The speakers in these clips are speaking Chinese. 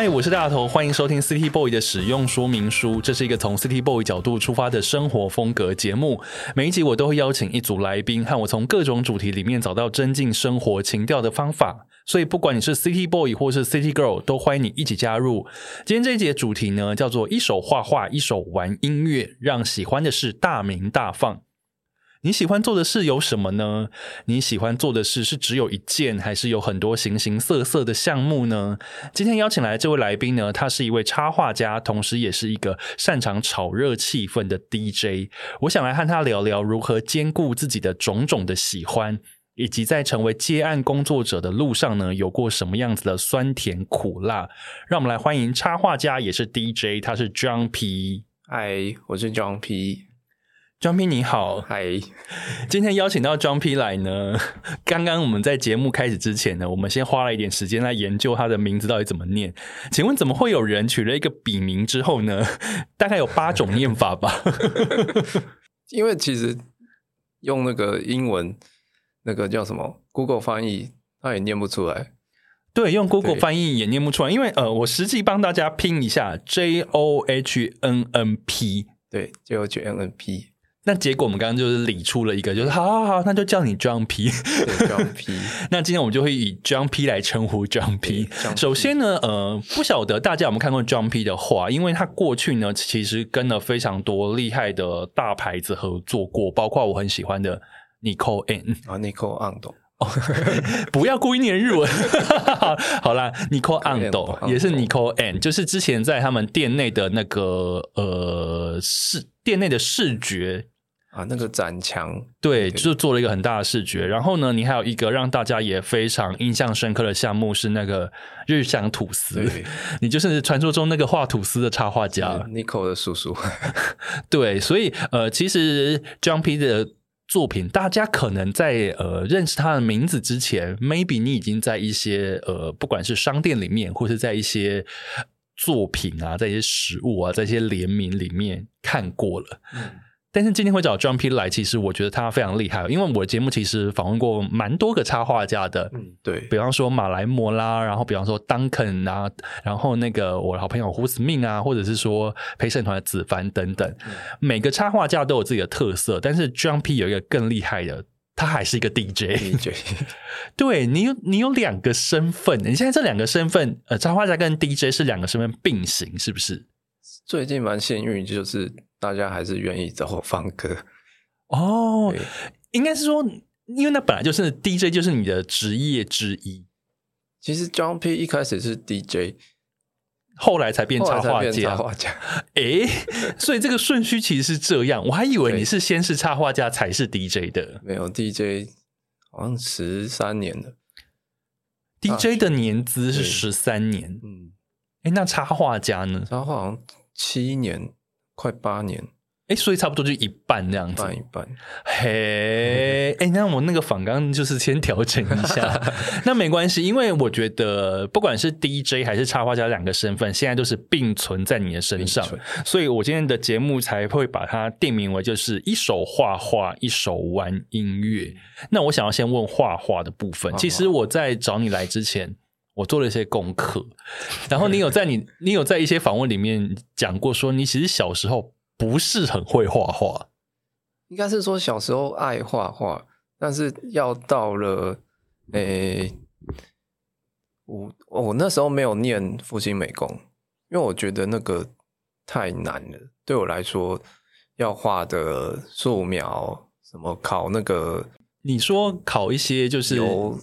嗨，我是大头，欢迎收听 City Boy 的使用说明书。这是一个从 City Boy 角度出发的生活风格节目。每一集我都会邀请一组来宾，和我从各种主题里面找到增进生活情调的方法。所以，不管你是 City Boy 或是 City Girl，都欢迎你一起加入。今天这一集的主题呢，叫做一手画画，一手玩音乐，让喜欢的事大鸣大放。你喜欢做的事有什么呢？你喜欢做的事是只有一件，还是有很多形形色色的项目呢？今天邀请来的这位来宾呢，他是一位插画家，同时也是一个擅长炒热气氛的 DJ。我想来和他聊聊如何兼顾自己的种种的喜欢，以及在成为接案工作者的路上呢，有过什么样子的酸甜苦辣。让我们来欢迎插画家，也是 DJ，他是 John P。嗨，我是 John P。John P 你好，嗨！今天邀请到 John P 来呢，刚刚我们在节目开始之前呢，我们先花了一点时间来研究他的名字到底怎么念。请问怎么会有人取了一个笔名之后呢？大概有八种念法吧？因为其实用那个英文那个叫什么 Google 翻译，他也念不出来。对，用 Google 翻译也念不出来，因为呃，我实际帮大家拼一下 J O H N N P，对，J O H N N P。那结果我们刚刚就是理出了一个，就是好好好，那就叫你 P。那今天我们就会以 John P 来称呼 John P。首先呢，呃，不晓得大家有没有看过 John P 的画，因为他过去呢其实跟了非常多厉害的大牌子合作过，包括我很喜欢的 Nicole Ann 啊，Nicole Ando。不要故意念日文。好啦，Nicole Ando 也是 Nicole Ann，就是之前在他们店内的那个呃视店内的视觉。啊，那个展墙，对，就是做了一个很大的视觉。然后呢，你还有一个让大家也非常印象深刻的项目是那个日向吐司，你就是传说中那个画吐司的插画家，Nico 的叔叔。对，所以呃，其实 John P 的作品，大家可能在呃认识他的名字之前，maybe 你已经在一些呃，不管是商店里面，或是在一些作品啊，在一些食物啊，在一些联名里面看过了。嗯但是今天会找 John P 来，其实我觉得他非常厉害，因为我的节目其实访问过蛮多个插画家的，嗯，对，比方说马来摩啦，然后比方说 Duncan 啊，然后那个我的好朋友胡子命啊，或者是说陪审团的子凡等等，嗯，每个插画家都有自己的特色，但是 John P 有一个更厉害的，他还是一个 DJ，DJ，对，你有你有两个身份，你现在这两个身份，呃，插画家跟 DJ 是两个身份并行，是不是？最近蛮幸运，就是。大家还是愿意找我放歌哦，应该是说，因为那本来就是 DJ，就是你的职业之一。其实 John P 一开始是 DJ，后来才变插画家。插画家，哎，所以这个顺序其实是这样。我还以为你是先是插画家才是 DJ 的，没有 DJ，好像十三年了。DJ 的年资是十三年，嗯，哎，那插画家呢？插画好像七年。快八年，哎，所以差不多就一半这样子，一半一半。嘿，哎，那我那个访刚就是先调整一下，那没关系，因为我觉得不管是 DJ 还是插画家两个身份，现在都是并存在你的身上，所以我今天的节目才会把它定名为就是一手画画，一手玩音乐。那我想要先问画画的部分，其实我在找你来之前。我做了一些功课，然后你有在你 你有在一些访问里面讲过，说你其实小时候不是很会画画，应该是说小时候爱画画，但是要到了诶、欸，我我那时候没有念复兴美工，因为我觉得那个太难了，对我来说要画的素描，什么考那个，你说考一些就是有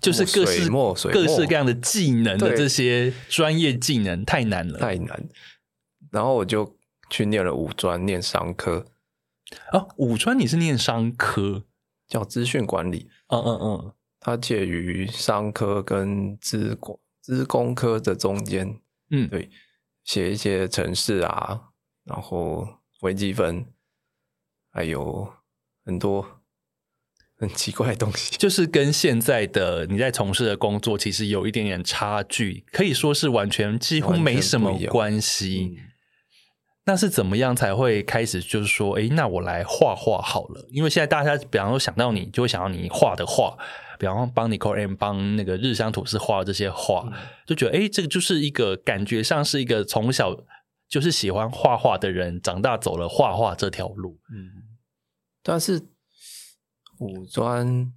就是各式墨水各式各样的技能的这些专业技能太难了，太难。然后我就去念了五专，念商科。哦，五专你是念商科，叫资讯管理。嗯嗯嗯。它介于商科跟资工资工科的中间，嗯，对，写一些程式啊，然后微积分，还有很多很奇怪的东西，就是跟现在的你在从事的工作其实有一点点差距，可以说是完全几乎没什么关系。那是怎么样才会开始就是说，哎，那我来画画好了？因为现在大家比方说想到你，就会想到你画的画。比方说帮 Nicole M 帮那个日香吐司画这些画，就觉得哎，这个就是一个感觉上是一个从小就是喜欢画画的人，长大走了画画这条路。嗯，但是五专，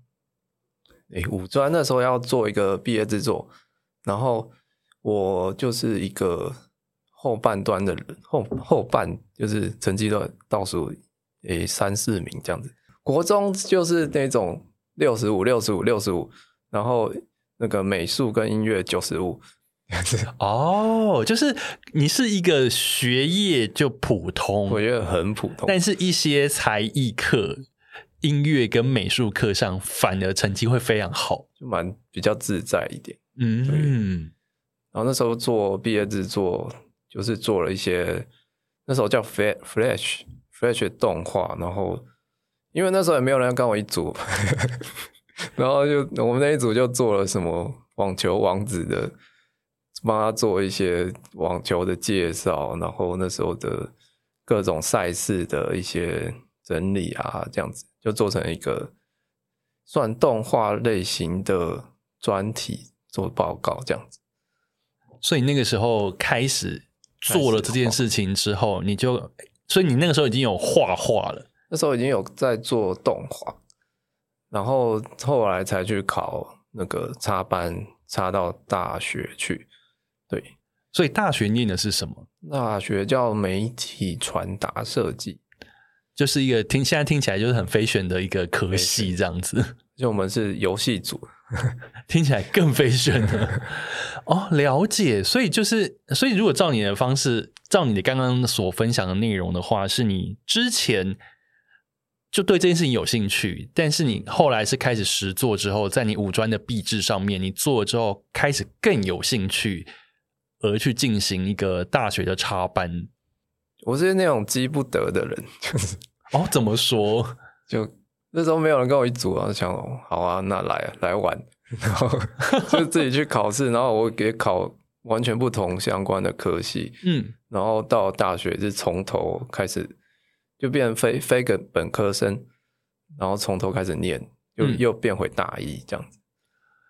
哎，五专那时候要做一个毕业制作，然后我就是一个后半段的人，后后半就是成绩都倒数，诶三四名这样子。国中就是那种。六十五，六十五，六十五，然后那个美术跟音乐九十五。哦，就是你是一个学业就普通，我觉得很普通，但是一些才艺课、音乐跟美术课上，反而成绩会非常好，就蛮比较自在一点。嗯，然后那时候做毕业制作，就是做了一些那时候叫 Flash Flash 动画，然后。因为那时候也没有人跟我一组，然后就我们那一组就做了什么网球王子的，帮他做一些网球的介绍，然后那时候的各种赛事的一些整理啊，这样子就做成一个算动画类型的专题做报告这样子。所以那个时候开始做了这件事情之后，你就，所以你那个时候已经有画画了。那时候已经有在做动画，然后后来才去考那个插班，插到大学去。对，所以大学念的是什么？大学叫媒体传达设计，就是一个听现在听起来就是很 fashion 的一个科系这样子。就我们是游戏组，听起来更 fashion 了。哦，了解。所以就是，所以如果照你的方式，照你的刚刚所分享的内容的话，是你之前。就对这件事情有兴趣，但是你后来是开始实做之后，在你五专的毕制上面，你做了之后开始更有兴趣，而去进行一个大学的插班。我是那种积不得的人，就是哦，怎么说？就那时候没有人跟我一组啊，就想好啊，那来啊，来玩，然后 就自己去考试，然后我给考完全不同相关的科系，嗯，然后到大学是从头开始。就变成非非个本科生，然后从头开始念，又、嗯、又变回大一这样子。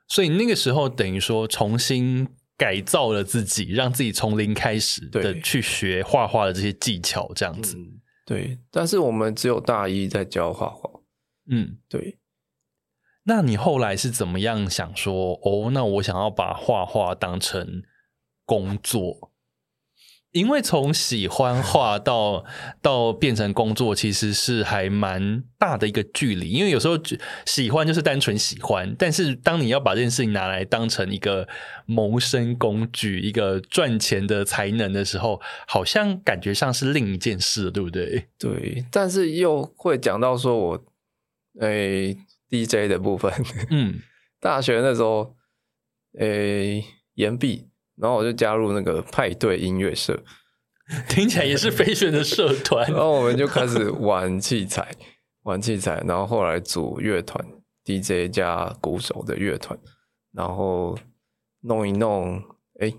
所以那个时候等于说重新改造了自己，让自己从零开始的去学画画的这些技巧，这样子、嗯。对，但是我们只有大一在教画画。嗯，对。那你后来是怎么样想说？哦，那我想要把画画当成工作。因为从喜欢画到到变成工作，其实是还蛮大的一个距离。因为有时候喜欢就是单纯喜欢，但是当你要把这件事情拿来当成一个谋生工具、一个赚钱的才能的时候，好像感觉上是另一件事，对不对？对，但是又会讲到说我诶、欸、DJ 的部分，嗯，大学那时候诶延毕。然后我就加入那个派对音乐社，听起来也是非选的社团。然后我们就开始玩器材，玩器材，然后后来组乐团，DJ 加鼓手的乐团，然后弄一弄，哎，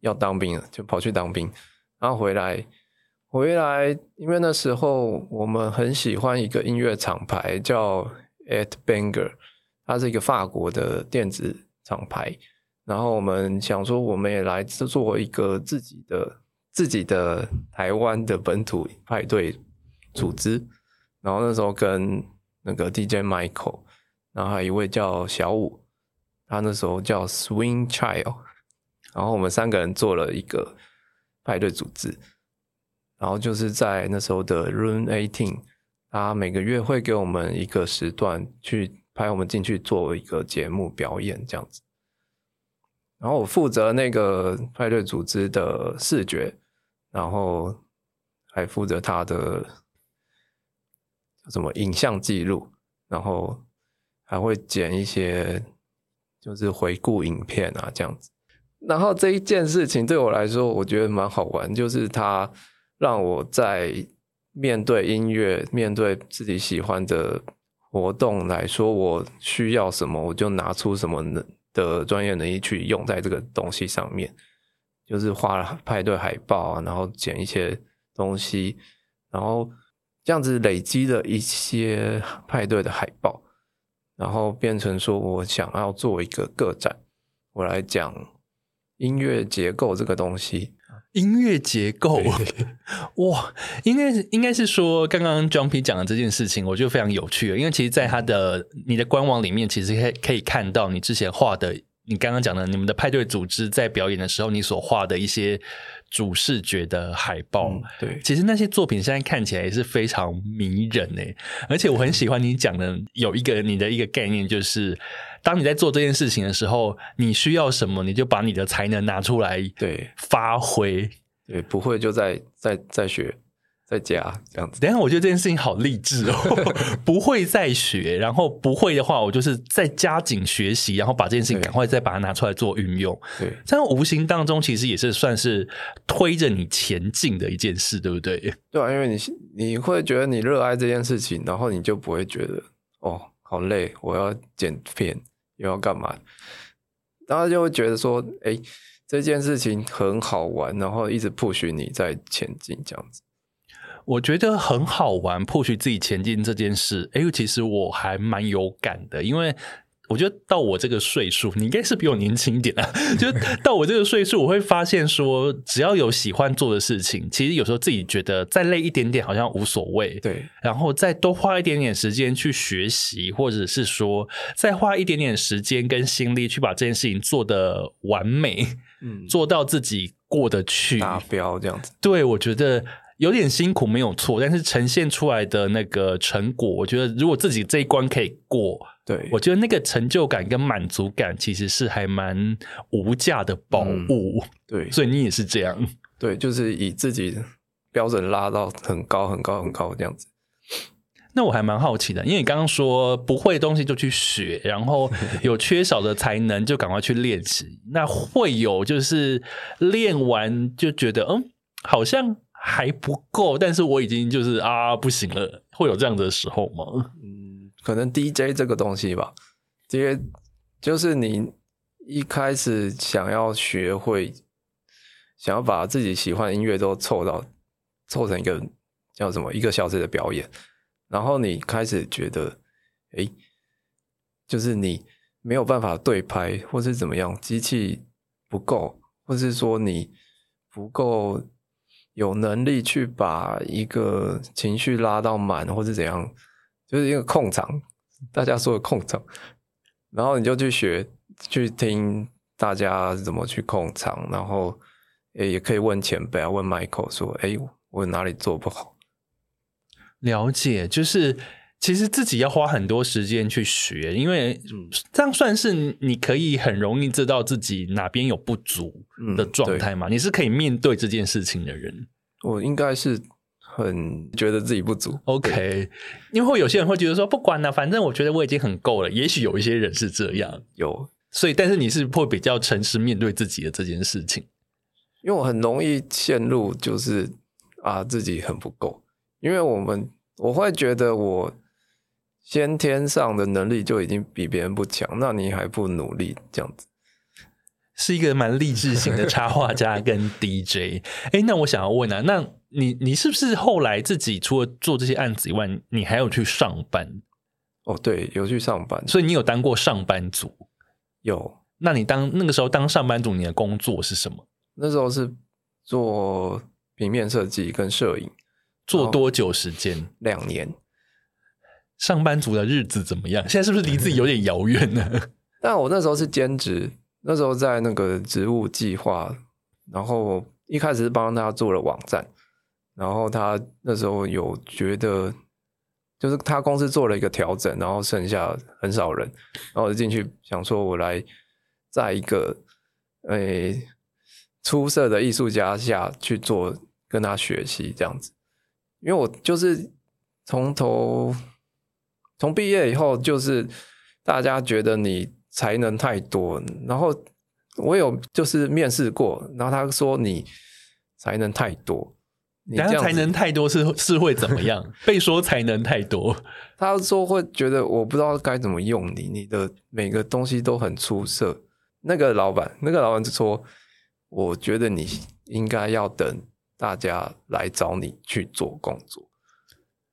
要当兵了，就跑去当兵。然后回来，回来，因为那时候我们很喜欢一个音乐厂牌叫 At Banger，它是一个法国的电子厂牌。然后我们想说，我们也来做一个自己的、自己的台湾的本土派对组织。然后那时候跟那个 DJ Michael，然后还有一位叫小五，他那时候叫 Swing Child，然后我们三个人做了一个派对组织，然后就是在那时候的 Room Eighteen，他每个月会给我们一个时段去派我们进去做一个节目表演这样子，然后我负责那个派对组织的视觉，然后还负责他的什么影像记录，然后还会剪一些。就是回顾影片啊，这样子。然后这一件事情对我来说，我觉得蛮好玩，就是它让我在面对音乐、面对自己喜欢的活动来说，我需要什么，我就拿出什么能的专业能力去用在这个东西上面。就是画派对海报啊，然后剪一些东西，然后这样子累积了一些派对的海报。然后变成说，我想要做一个个展，我来讲音乐结构这个东西。音乐结构，哇，应该是应该是说，刚刚 John P 讲的这件事情，我觉得非常有趣。因为其实，在他的你的官网里面，其实可以可以看到你之前画的，你刚刚讲的你们的派对组织在表演的时候，你所画的一些。主视觉的海报，嗯，对，其实那些作品现在看起来也是非常迷人诶，而且我很喜欢你讲的有一个你的一个概念，就是当你在做这件事情的时候，你需要什么，你就把你的才能拿出来，对，发挥，对，不会就在在在学。在家这样子，等一下我觉得这件事情好励志哦，不会再学，然后不会的话，我就是再加紧学习，然后把这件事情赶快再把它拿出来做运用。对，这样无形当中其实也是算是推着你前进的一件事，对不对？对啊，因为你你会觉得你热爱这件事情，然后你就不会觉得哦好累，我要剪片又要干嘛，然后就会觉得说，哎，这件事情很好玩，然后一直迫许你在前进这样子。我觉得很好玩迫许自己前进这件事，哎，其实我还蛮有感的，因为我觉得到我这个岁数，你应该是比我年轻一点啊。就到我这个岁数，我会发现说，只要有喜欢做的事情，其实有时候自己觉得再累一点点好像无所谓，对。然后再多花一点点时间去学习，或者是说再花一点点时间跟心力去把这件事情做得完美，嗯，做到自己过得去达标这样子。对，我觉得。有点辛苦没有错，但是呈现出来的那个成果，我觉得如果自己这一关可以过，对，我觉得那个成就感跟满足感其实是还蛮无价的宝物。嗯，对，所以你也是这样，对，就是以自己标准拉到很高很高很高这样子。那我还蛮好奇的，因为你刚刚说不会的东西就去学，然后有缺少的才能就赶快去练习。那会有就是练完就觉得嗯，好像。还不够，但是我已经就是啊不行了，会有这样的时候吗？嗯，可能 DJ 这个东西吧，DJ 就是你一开始想要学会，想要把自己喜欢的音乐都凑到凑成一个叫什么一个小时的表演，然后你开始觉得，哎，就是你没有办法对拍，或是怎么样，机器不够，或是说你不够。有能力去把一个情绪拉到满，或是怎样，就是一个控场，大家说的控场，然后你就去学，去听大家怎么去控场，然后也也可以问前辈啊，问 Michael 说，哎，我哪里做不好？了解，就是。其实自己要花很多时间去学，因为这样算是你可以很容易知道自己哪边有不足的状态嘛？嗯，你是可以面对这件事情的人。我应该是很觉得自己不足。OK，因为会有些人会觉得说不管了，反正我觉得我已经很够了。也许有一些人是这样，有。所以，但是你是会比较诚实面对自己的这件事情，因为我很容易陷入就是啊自己很不够，因为我们我会觉得我。先天上的能力就已经比别人不强，那你还不努力，这样子是一个蛮励志型的插画家跟 DJ。哎，那我想要问啊，那你你是不是后来自己除了做这些案子以外，你还有去上班？哦，对，有去上班，所以你有当过上班族？有。那你当那个时候当上班族，你的工作是什么？那时候是做平面设计跟摄影，做多久时间？两年。上班族的日子怎么样？现在是不是离自己有点遥远呢？但我那时候是兼职，那时候在那个植物计划，然后一开始是帮他做了网站，然后他那时候有觉得，就是他公司做了一个调整，然后剩下很少人，然后我就进去想说，我来在一个诶、出色的艺术家下去做，跟他学习这样子，因为我就是从头从毕业以后就是。大家觉得你才能太多，然后我有就是面试过，然后他说你才能太多，你这样才能太多是是会怎么样？被说才能太多，他说会觉得我不知道该怎么用你，你的每个东西都很出色。那个老板，那个老板就说，我觉得你应该要等大家来找你去做工作，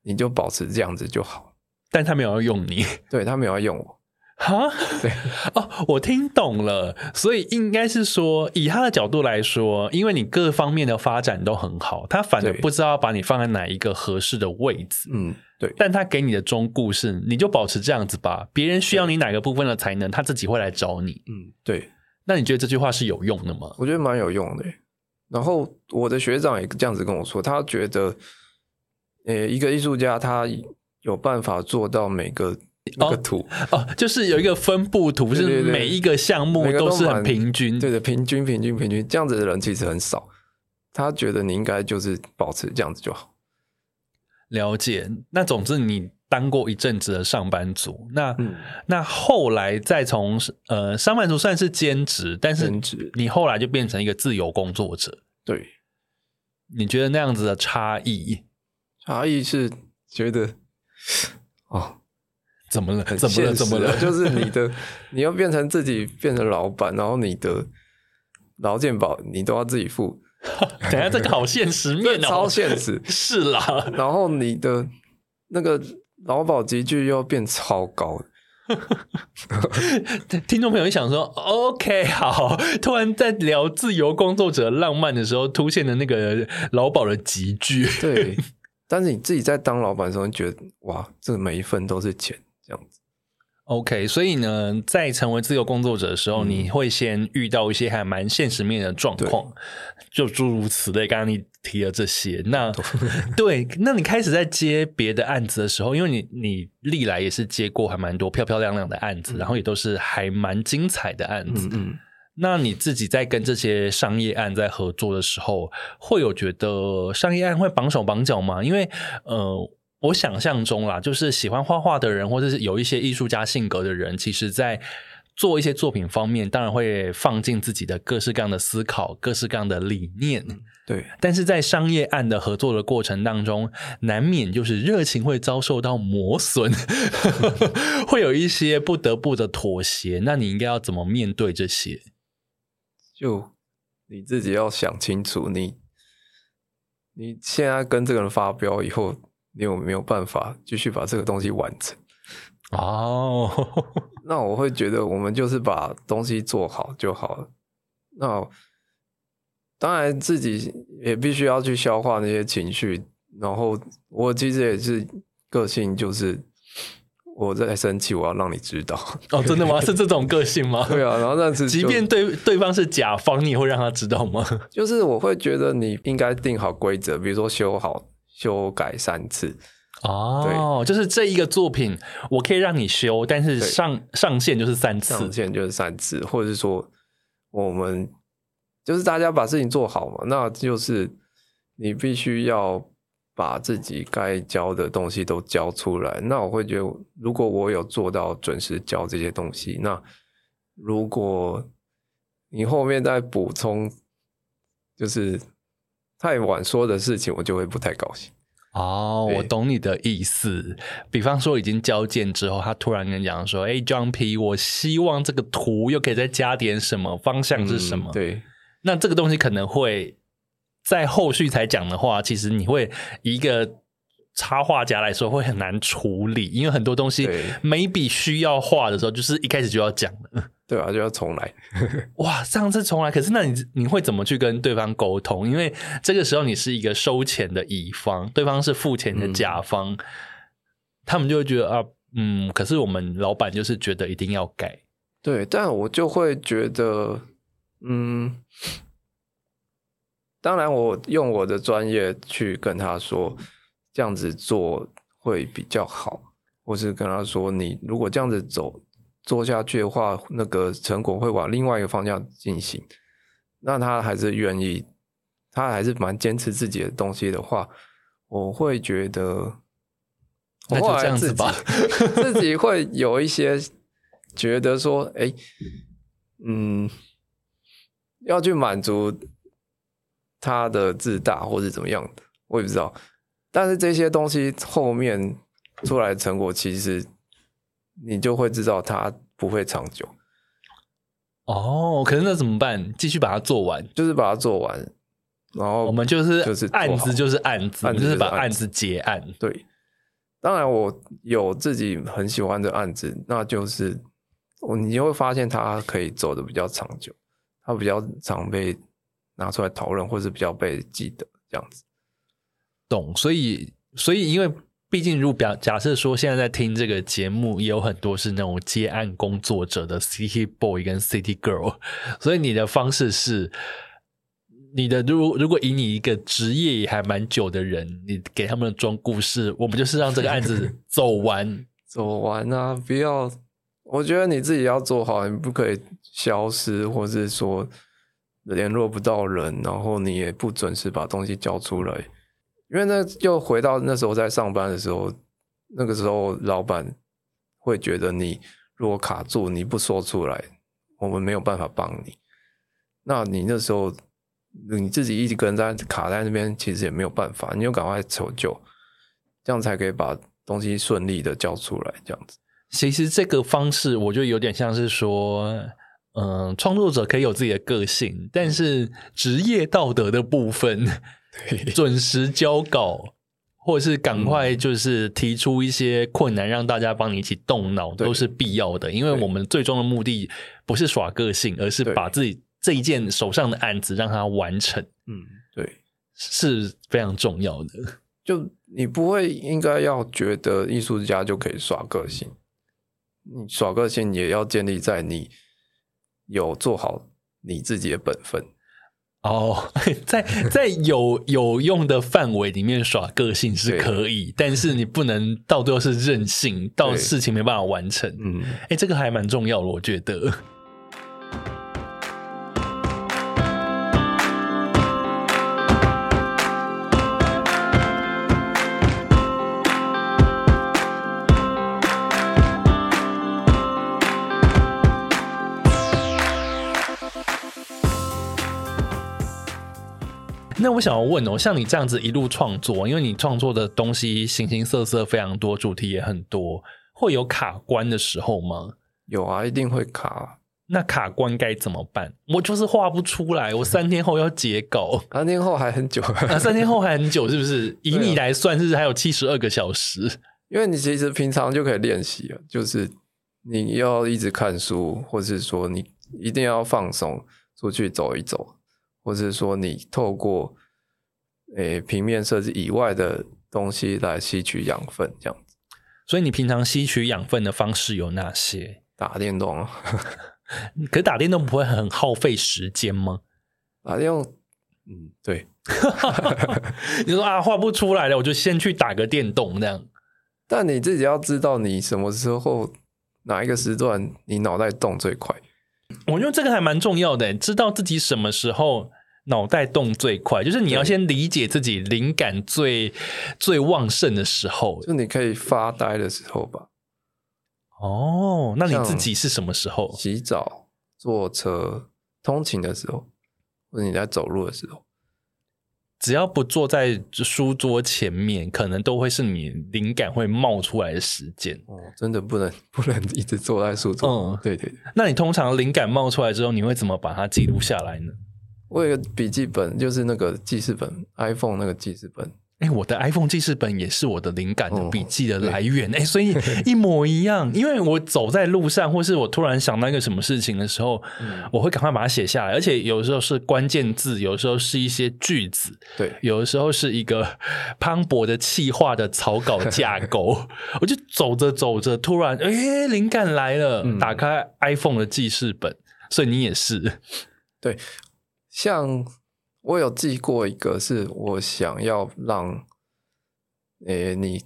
你就保持这样子就好。但他没有要用你，对，他没有要用我。哈，对 哦，我听懂了，所以应该是说，以他的角度来说，因为你各方面的发展都很好，他反而不知道把你放在哪一个合适的位置。嗯，对。但他给你的忠告是，你就保持这样子吧。别人需要你哪个部分的才能，他自己会来找你。嗯，对。那你觉得这句话是有用的吗？我觉得蛮有用的。然后我的学长也这样子跟我说，他觉得，呃，一个艺术家他有办法做到每个。那个图哦，哦，就是有一个分布图，是每一个项目都是很平均，对的，平均、平均、平均，这样子的人其实很少。他觉得你应该就是保持这样子就好。了解。那总之，你当过一阵子的上班族，那、嗯、那后来再从呃上班族算是兼职，但是你后来就变成一个自由工作者。对，你觉得那样子的差异？差异是觉得哦。怎么了？怎么了？怎么了？就是你的，你要变成自己变成老板，然后你的劳健保你都要自己付。等下，这个好现实面哦，超现实。是啦，然后你的那个劳保级距又要变超高。听众朋友想说，OK，好，突然在聊自由工作者浪漫的时候，出现的那个劳保的集聚。对，但是你自己在当老板的时候，你觉得哇，这每一分都是钱。这样子，OK，所以呢，在成为自由工作者的时候，嗯、你会先遇到一些还蛮现实面的状况，就诸如此类。刚刚你提了这些，那对，那你开始在接别的案子的时候，因为你你历来也是接过还蛮多漂漂亮亮的案子，嗯、然后也都是还蛮精彩的案子。嗯，嗯，那你自己在跟这些商业案在合作的时候，会有觉得商业案会绑手绑脚吗？因为呃。我想象中啦，就是喜欢画画的人，或者是有一些艺术家性格的人，其实在做一些作品方面，当然会放进自己的各式各样的思考、各式各样的理念。对，但是在商业案的合作的过程当中，难免就是热情会遭受到磨损，会有一些不得不的妥协。那你应该要怎么面对这些？就你自己要想清楚，你你现在跟这个人发飙以后。你有没有办法继续把这个东西完成？哦，oh. 那我会觉得我们就是把东西做好就好了。那当然自己也必须要去消化那些情绪。然后我其实也是个性，就是我在生气，我要让你知道。哦，oh, 真的吗？是这种个性吗？对啊。然后但是，即便对对方是甲方，你也会让他知道吗？就是我会觉得你应该定好规则，比如说修好。修改三次哦，对就是这一个作品，我可以让你修，但是上上线就是三次，上线就是三次，或者是说我们就是大家把事情做好嘛，那就是你必须要把自己该教的东西都教出来。那我会觉得，如果我有做到准时教这些东西，那如果你后面再补充，就是。太晚说的事情，我就会不太高兴。哦，我懂你的意思。比方说，已经交件之后，他突然跟你讲说：“哎，John P，我希望这个图又可以再加点什么，方向是什么？”嗯、对，那这个东西可能会在后续才讲的话，其实你会一个插画家来说会很难处理，因为很多东西每笔需要画的时候，就是一开始就要讲的。对啊，就要重来。哇，上次重来，可是那你你会怎么去跟对方沟通？因为这个时候你是一个收钱的乙方，对方是付钱的甲方，嗯、他们就会觉得啊，嗯，可是我们老板就是觉得一定要改。对，但我就会觉得，嗯，当然我用我的专业去跟他说，这样子做会比较好，或是跟他说，你如果这样子走做下去的话，那个成果会往另外一个方向进行。那他还是愿意，他还是蛮坚持自己的东西的话，我会觉得，那就这样子吧，自己会有一些觉得说，哎、欸，嗯，要去满足他的自大或是怎么样的，我也不知道。但是这些东西后面出来的成果，其实你就会知道它不会长久。哦，可是那怎么办？继续把它做完，就是把它做完，然后我们就是就是案子就是案子，案子就是把案子结案。对，当然我有自己很喜欢的案子，那就是我你会发现它可以走的比较长久，它比较常被拿出来讨论，或是比较被记得这样子。懂，所以所以因为。毕竟，如果表假设说现在在听这个节目，也有很多是那种接案工作者的 City Boy 跟 City Girl，所以你的方式是，你的如如果以你一个职业也还蛮久的人，你给他们的装故事，我们就是让这个案子 走完，走完啊！不要，我觉得你自己要做好，你不可以消失，或是说联络不到人，然后你也不准时把东西交出来。因为那又回到那时候在上班的时候，那个时候老板会觉得你如果卡住，你不说出来，我们没有办法帮你。那你那时候你自己一个人在卡在那边，其实也没有办法，你就赶快求救，这样才可以把东西顺利的交出来。这样子，其实这个方式我觉得有点像是说，嗯、创作者可以有自己的个性，但是职业道德的部分。准时交稿，或者是赶快就是提出一些困难，让大家帮你一起动脑，都是必要的。因为我们最终的目的不是耍个性，而是把自己这一件手上的案子让它完成。嗯，对，是非常重要的。就你不会应该要觉得艺术家就可以耍个性，你耍个性也要建立在你有做好你自己的本分。哦，在在有有用的范围里面耍个性是可以，但是你不能到最后是任性，到事情没办法完成。嗯，哎，这个还蛮重要的，我觉得。那我想要问哦，像你这样子一路创作，因为你创作的东西形形色色非常多，主题也很多，会有卡关的时候吗？有啊，一定会卡。那卡关该怎么办？我就是画不出来，我三天后要截稿，三天后还很久啊，三天后还很久，是不是？以你来算，是还有七十二个小时？因为你其实平常就可以练习了，就是你要一直看书，或是说你一定要放松，出去走一走。或者说，你透过诶、欸、平面设计以外的东西来吸取养分，这样子。所以你平常吸取养分的方式有哪些？打电动。可是打电动不会很耗费时间吗？打电动，嗯，对。你说啊，画不出来了，我就先去打个电动那样。但你自己要知道，你什么时候哪一个时段，你脑袋动最快。我觉得这个还蛮重要的，知道自己什么时候脑袋动最快，就是你要先理解自己灵感最最旺盛的时候，就你可以发呆的时候吧。哦，那你自己是什么时候？洗澡、坐车、通勤的时候，或者你在走路的时候。只要不坐在书桌前面，可能都会是你灵感会冒出来的时间。哦，真的不能 不能一直坐在书桌。嗯，对对对。那你通常灵感冒出来之后，你会怎么把它记录下来呢？我有个笔记本，就是那个记事本，iPhone 那个记事本。哎，我的 iPhone 记事本也是我的灵感的笔记的来源，哎、哦，所以一模一样。因为我走在路上，或是我突然想到一个什么事情的时候，嗯、我会赶快把它写下来。而且有的时候是关键字，有的时候是一些句子，对，有的时候是一个磅礴的气化的草稿架构。我就走着走着，突然哎，灵感来了，嗯、打开 iPhone 的记事本。所以你也是，对，像。我有记过一个，是我想要让，诶、欸，你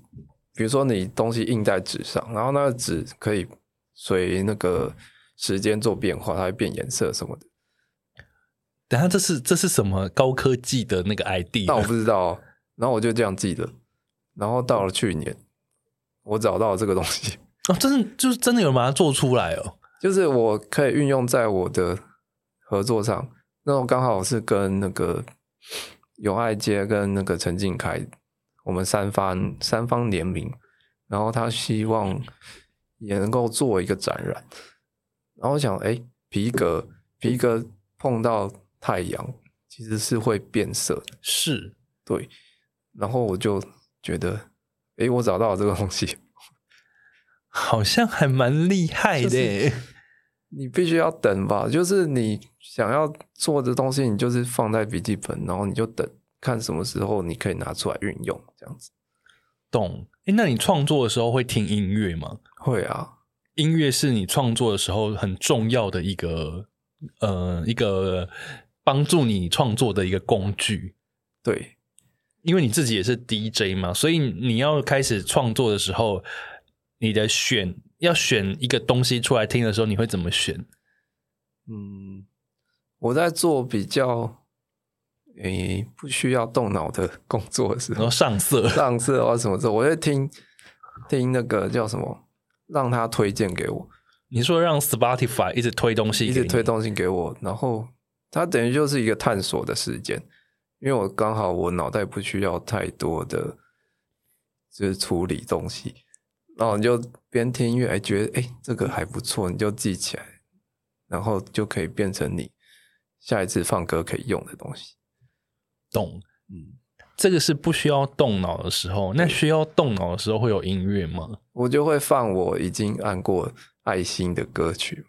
比如说你东西印在纸上，然后那个纸可以随那个时间做变化，它会变颜色什么的。等下，这是这是什么高科技的那个 idea？那我不知道。然后我就这样记得。然后到了去年，我找到了这个东西。哦，真的就是真的有人把它做出来哦。就是我可以运用在我的合作上。那我刚好是跟那个友爱街跟那个陈静凯，我们三方三方联名，然后他希望也能够做一个展览，然后我想，哎，皮革皮革碰到太阳其实是会变色的，是。对，然后我就觉得，哎，我找到了这个东西，好像还蛮厉害的。就是你必须要等吧，就是你想要做的东西，你就是放在笔记本，然后你就等看什么时候你可以拿出来运用，这样子。懂？诶，那你创作的时候会听音乐吗？会啊，音乐是你创作的时候很重要的一个，呃，一个帮助你创作的一个工具。对，因为你自己也是 DJ 嘛，所以你要开始创作的时候，你的选。要选一个东西出来听的时候，你会怎么选？嗯，我在做比较诶、欸、不需要动脑的工作的时候，上色上色或什么时候，我会听听那个叫什么，让他推荐给我。你说让 Spotify 一直推东西，一直推东西给我，然后它等于就是一个探索的时间，因为我刚好我脑袋不需要太多的，就是处理东西。然后你就边听音乐，哎，觉得哎这个还不错，你就记起来，然后就可以变成你下一次放歌可以用的东西。懂，嗯，这个是不需要动脑的时候，那需要动脑的时候会有音乐吗？我就会放我已经按过爱心的歌曲。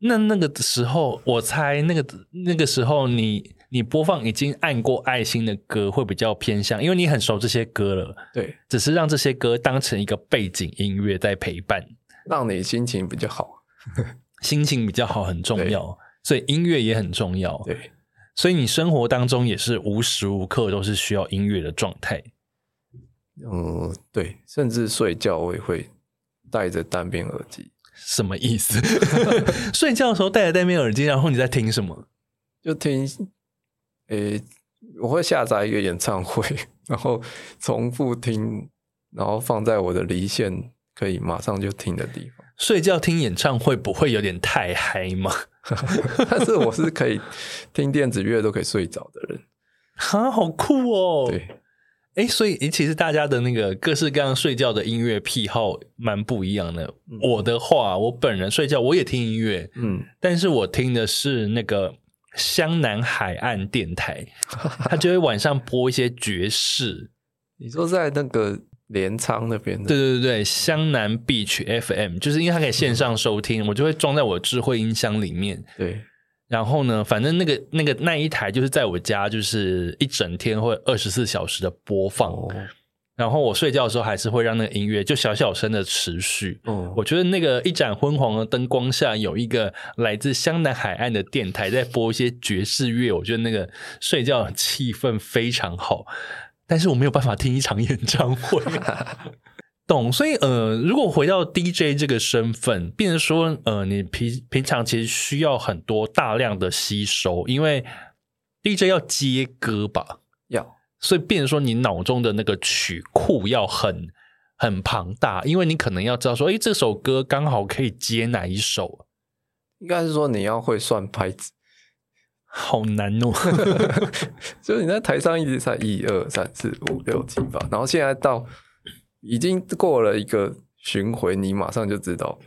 那那个时候，我猜那个那个时候你。你播放已经按过爱心的歌会比较偏向，因为你很熟这些歌了。对，只是让这些歌当成一个背景音乐在陪伴，让你心情比较好。心情比较好很重要，所以音乐也很重要。对，所以你生活当中也是无时无刻都是需要音乐的状态。嗯，对，甚至睡觉我也会戴着单边耳机。什么意思？睡觉的时候戴着单边耳机，然后你在听什么？就听。诶、欸，我会下载一个演唱会，然后重复听，然后放在我的离线可以马上就听的地方。睡觉听演唱会不会有点太嗨吗？但是我是可以听电子乐都可以睡着的人，啊，好酷哦！对，诶，所以其实大家的那个各式各样睡觉的音乐癖好蛮不一样的。嗯、我的话，我本人睡觉我也听音乐，嗯，但是我听的是那个。湘南海岸电台，他就会晚上播一些爵士。你说在那个镰仓那边的？对对对对，湘南 Beach FM，就是因为它可以线上收听，嗯、我就会装在我的智慧音箱里面。对，然后呢，反正那个那个那一台就是在我家，就是一整天或二十四小时的播放。哦然后我睡觉的时候还是会让那个音乐就小小声的持续。嗯，我觉得那个一盏昏黄的灯光下有一个来自湘南海岸的电台在播一些爵士乐，我觉得那个睡觉的气氛非常好。但是我没有办法听一场演唱会，懂？所以呃，如果回到 DJ 这个身份，变成说呃，你平平常其实需要很多大量的吸收，因为 DJ 要接歌吧，要。所以，变成说你脑中的那个曲库要很很庞大，因为你可能要知道说，哎，这首歌刚好可以接哪一首？应该是说你要会算拍子，好难哦。就是你在台上一直在一二三四五六七八，然后现在到已经过了一个巡回，你马上就知道，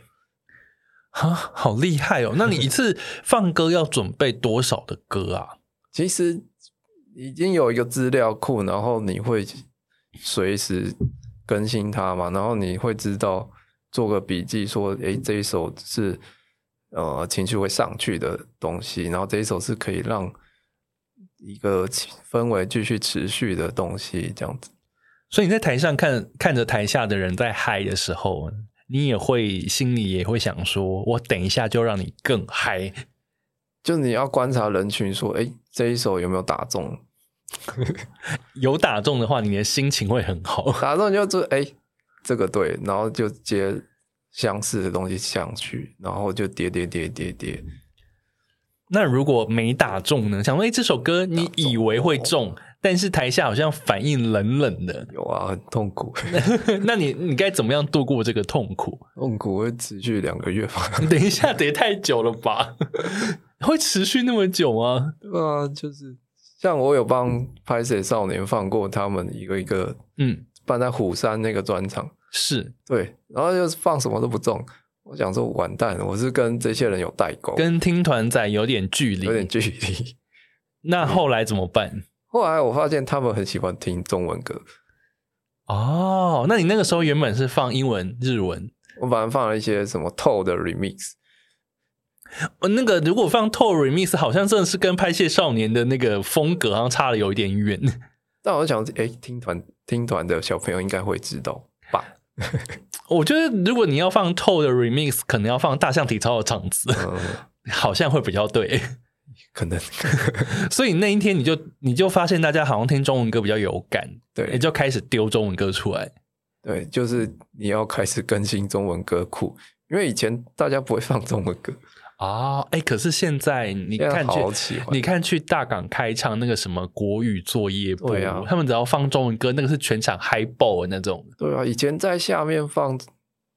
啊，好厉害哦！那你一次放歌要准备多少的歌啊？其实。已经有一个资料库，然后你会随时更新它嘛，然后你会知道做个笔记说，诶，这一首是呃情绪会上去的东西，然后这一首是可以让一个氛围继续持续的东西，这样子。所以你在台上看看着台下的人在嗨的时候，你也会心里也会想说，我等一下就让你更嗨。就你要观察人群，说，哎，这一首有没有打中？有打中的话，你的心情会很好。打中就说，哎，这个对，然后就接相似的东西上去，然后就叠叠叠叠叠。那如果没打中呢？想说，哎，这首歌你以为会中，但是台下好像反应冷冷的。有啊，很痛苦。那你你该怎么样度过这个痛苦？痛苦会持续两个月吧？等一下，得太久了吧？会持续那么久吗？对啊，就是像我有帮《拍摄少年》放过他们一个一个，嗯，办在虎山那个专场，是对，然后就是放什么都不中，我想说完蛋了，我是跟这些人有代沟，跟听团仔有点距离，有点距离。那后来怎么办？后来我发现他们很喜欢听中文歌。哦，那你那个时候原本是放英文、日文？我反正放了一些什么透的 remix。那个如果放 TOO remix，好像真的是跟拍戏少年的那个风格好像差的有一点远。但我想，哎、欸，听团听团的小朋友应该会知道吧？我觉得如果你要放 TOO 的 remix，可能要放大象体操的场子，嗯、好像会比较对。可能，所以那一天你就你就发现大家好像听中文歌比较有感，对，你就开始丢中文歌出来。对，就是你要开始更新中文歌库，因为以前大家不会放中文歌。啊，哎、欸，可是现在你看去，你看去大港开唱那个什么国语作业簿，对啊，他们只要放中文歌，那个是全场嗨爆的那种。对啊，以前在下面放，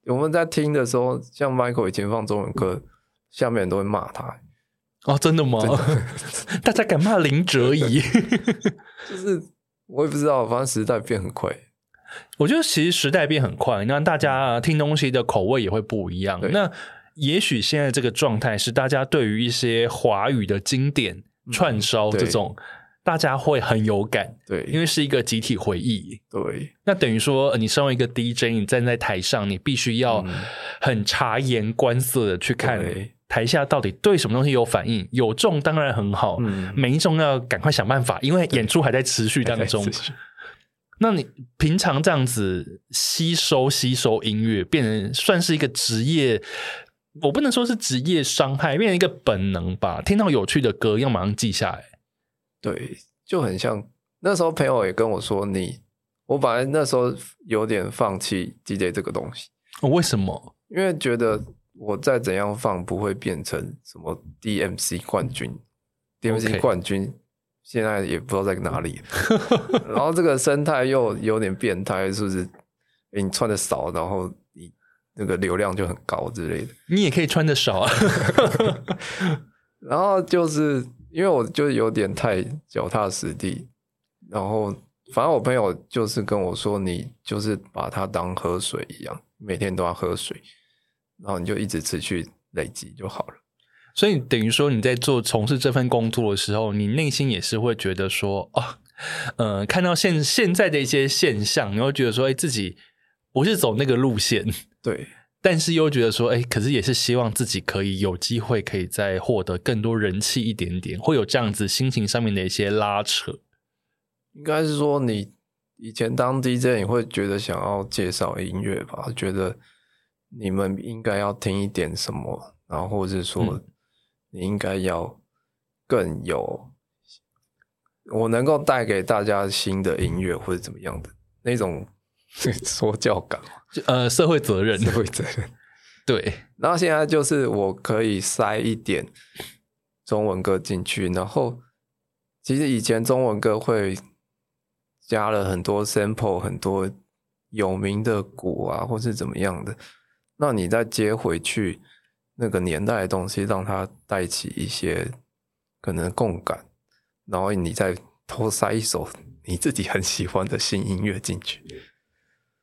我们在听的时候，像 Michael 以前放中文歌，下面人都会骂他。哦，真的吗？的 大家敢骂林哲仪？就是我也不知道，反正时代变很快。我觉得其实时代变很快，那大家听东西的口味也会不一样。那也许现在这个状态是大家对于一些华语的经典串烧这种，嗯、大家会很有感，对，因为是一个集体回忆，对。那等于说，你身为一个 DJ，你站在台上，你必须要很察言观色的去看台下到底对什么东西有反应，有中当然很好，嗯、没中要赶快想办法，因为演出还在持续当中。那你平常这样子吸收吸收音乐，变成算是一个职业。我不能说是职业伤害，变成一个本能吧。听到有趣的歌，要马上记下来。对，就很像那时候朋友也跟我说你，你我本来那时候有点放弃 DJ 这个东西。哦，为什么？因为觉得我再怎样放，不会变成什么 DMC 冠军。DMC 冠军现在也不知道在哪里。然后这个生态又有点变态，是不是？你穿的少，然后。那个流量就很高之类的，你也可以穿的少啊。然后就是因为我就有点太脚踏实地，然后反正我朋友就是跟我说，你就是把它当喝水一样，每天都要喝水，然后你就一直持续累积就好了。所以等于说你在做从事这份工作的时候，你内心也是会觉得说，哦，呃，看到现现在的一些现象，你会觉得说，哎，自己不是走那个路线。对，但是又觉得说，哎，可是也是希望自己可以有机会，可以再获得更多人气一点点，会有这样子心情上面的一些拉扯。应该是说，你以前当 DJ，你会觉得想要介绍音乐吧？觉得你们应该要听一点什么，然后或者是说，你应该要更有我能够带给大家新的音乐或者怎么样的那种。说教感，呃，社会责任，社会责任，对。然后现在就是我可以塞一点中文歌进去，然后其实以前中文歌会加了很多 sample，很多有名的鼓啊，或是怎么样的。那你再接回去那个年代的东西，让它带起一些可能共感，然后你再偷塞一首你自己很喜欢的新音乐进去。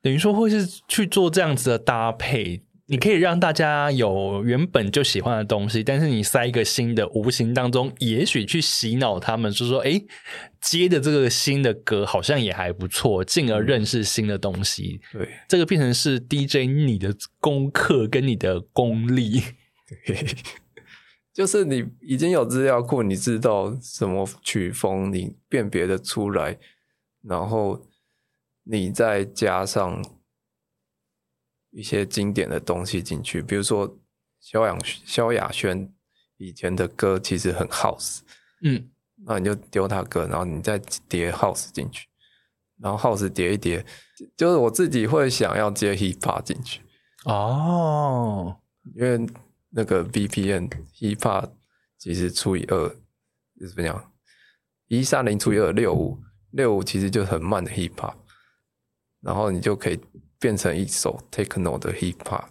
等于说会是去做这样子的搭配，你可以让大家有原本就喜欢的东西，但是你塞一个新的，无形当中也许去洗脑他们，就是说，哎，接的这个新的歌好像也还不错，进而认识新的东西。对，这个变成是 DJ 你的功课跟你的功力。对，就是你已经有资料库，你知道什么曲风，你辨别的出来，然后你再加上。一些经典的东西进去，比如说萧亚萧亚轩以前的歌其实很 house，嗯，那你就丢他歌，然后你再叠 house 进去，然后 house 叠一叠，就是我自己会想要接 hip hop 进去哦，因为那个 VPN hip hop 其实除以二是怎么样？一三零除以二六五六五其实就很慢的 hip hop，然后你就可以。变成一首 techno 的 hip hop，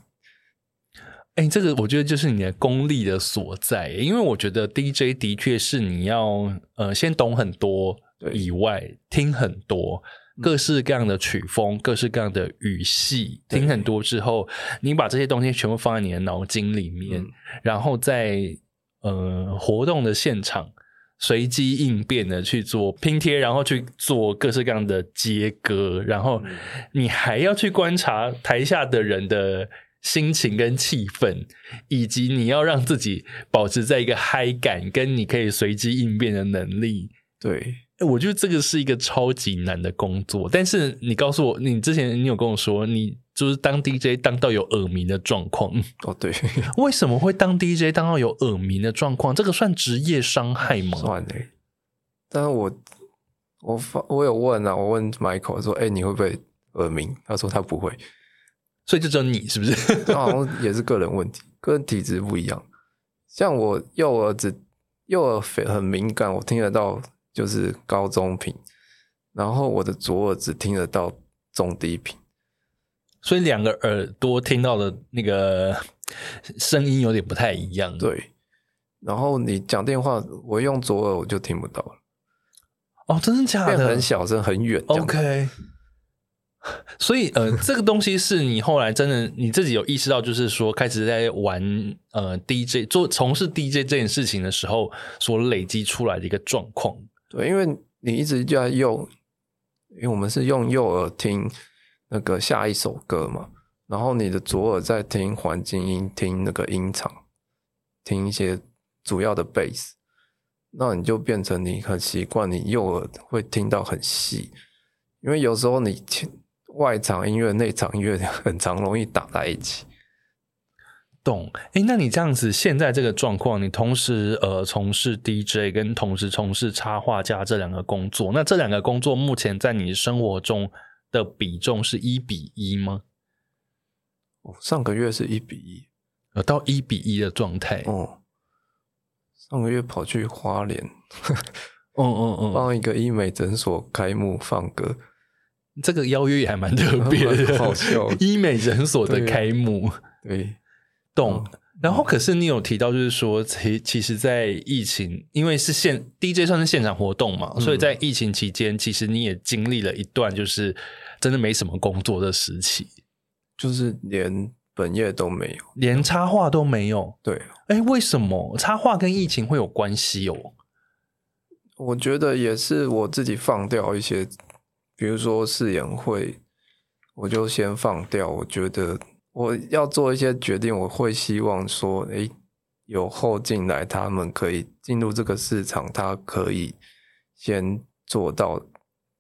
哎、欸，这个我觉得就是你的功力的所在，因为我觉得 DJ 的确是你要呃先懂很多以外，听很多各式各样的曲风、嗯、各式各样的语系，听很多之后，你把这些东西全部放在你的脑筋里面，嗯、然后在呃活动的现场。随机应变的去做拼贴，然后去做各式各样的接歌，然后你还要去观察台下的人的心情跟气氛，以及你要让自己保持在一个嗨感，跟你可以随机应变的能力。对。我觉得这个是一个超级难的工作，但是你告诉我，你之前你有跟我说，你就是当 DJ 当到有耳鸣的状况哦，对，为什么会当 DJ 当到有耳鸣的状况？这个算职业伤害吗？算嘞，但是我我发我有问啊，我问 Michael 说，哎，你会不会耳鸣？他说他不会，所以就只有你是不是？好 像也是个人问题，个人体质不一样。像我右耳子右耳很敏感，我听得到。就是高中频，然后我的左耳只听得到中低频，所以两个耳朵听到的那个声音有点不太一样。对，然后你讲电话，我用左耳我就听不到了。哦，真的假的？很小声，很远。OK。所以呃，这个东西是你后来真的你自己有意识到，就是说开始在玩呃 DJ 做从事 DJ 这件事情的时候，所累积出来的一个状况。对，因为你一直就在用，因为我们是用右耳听那个下一首歌嘛，然后你的左耳在听环境音，听那个音场，听一些主要的贝斯，那你就变成你很习惯，你右耳会听到很细，因为有时候你听外场音乐、内场音乐 很常容易打在一起。懂，哎，那你这样子，现在这个状况，你同时呃从事 DJ 跟同时从事插画家这两个工作，那这两个工作目前在你生活中的比重是一比一吗？哦，上个月是一比一，呃，到一比一的状态。哦，上个月跑去花莲，嗯嗯嗯，帮一个医美诊所开幕放歌，这个邀约也还蛮特别的，好笑，医美诊所的开幕，对。对懂，然后可是你有提到，就是说，其其实，在疫情，因为是现 DJ 算是现场活动嘛，所以在疫情期间，其实你也经历了一段就是真的没什么工作的时期，就是连本业都没有，连插画都没有。对，哎，为什么插画跟疫情会有关系哦？我觉得也是我自己放掉一些，比如说试演会，我就先放掉。我觉得。我要做一些决定，我会希望说，诶，有后进来，他们可以进入这个市场，他可以先做到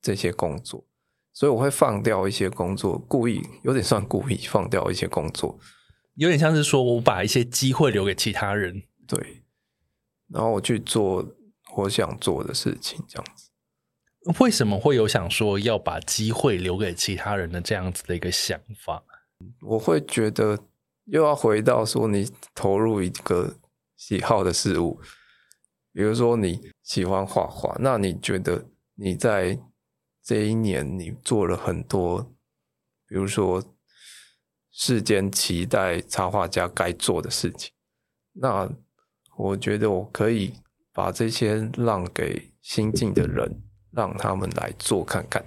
这些工作，所以我会放掉一些工作，故意有点算故意放掉一些工作，有点像是说我把一些机会留给其他人，对，然后我去做我想做的事情，这样子。为什么会有想说要把机会留给其他人的这样子的一个想法？我会觉得又要回到说，你投入一个喜好的事物，比如说你喜欢画画，那你觉得你在这一年你做了很多，比如说世间期待插画家该做的事情，那我觉得我可以把这些让给新进的人，让他们来做看看。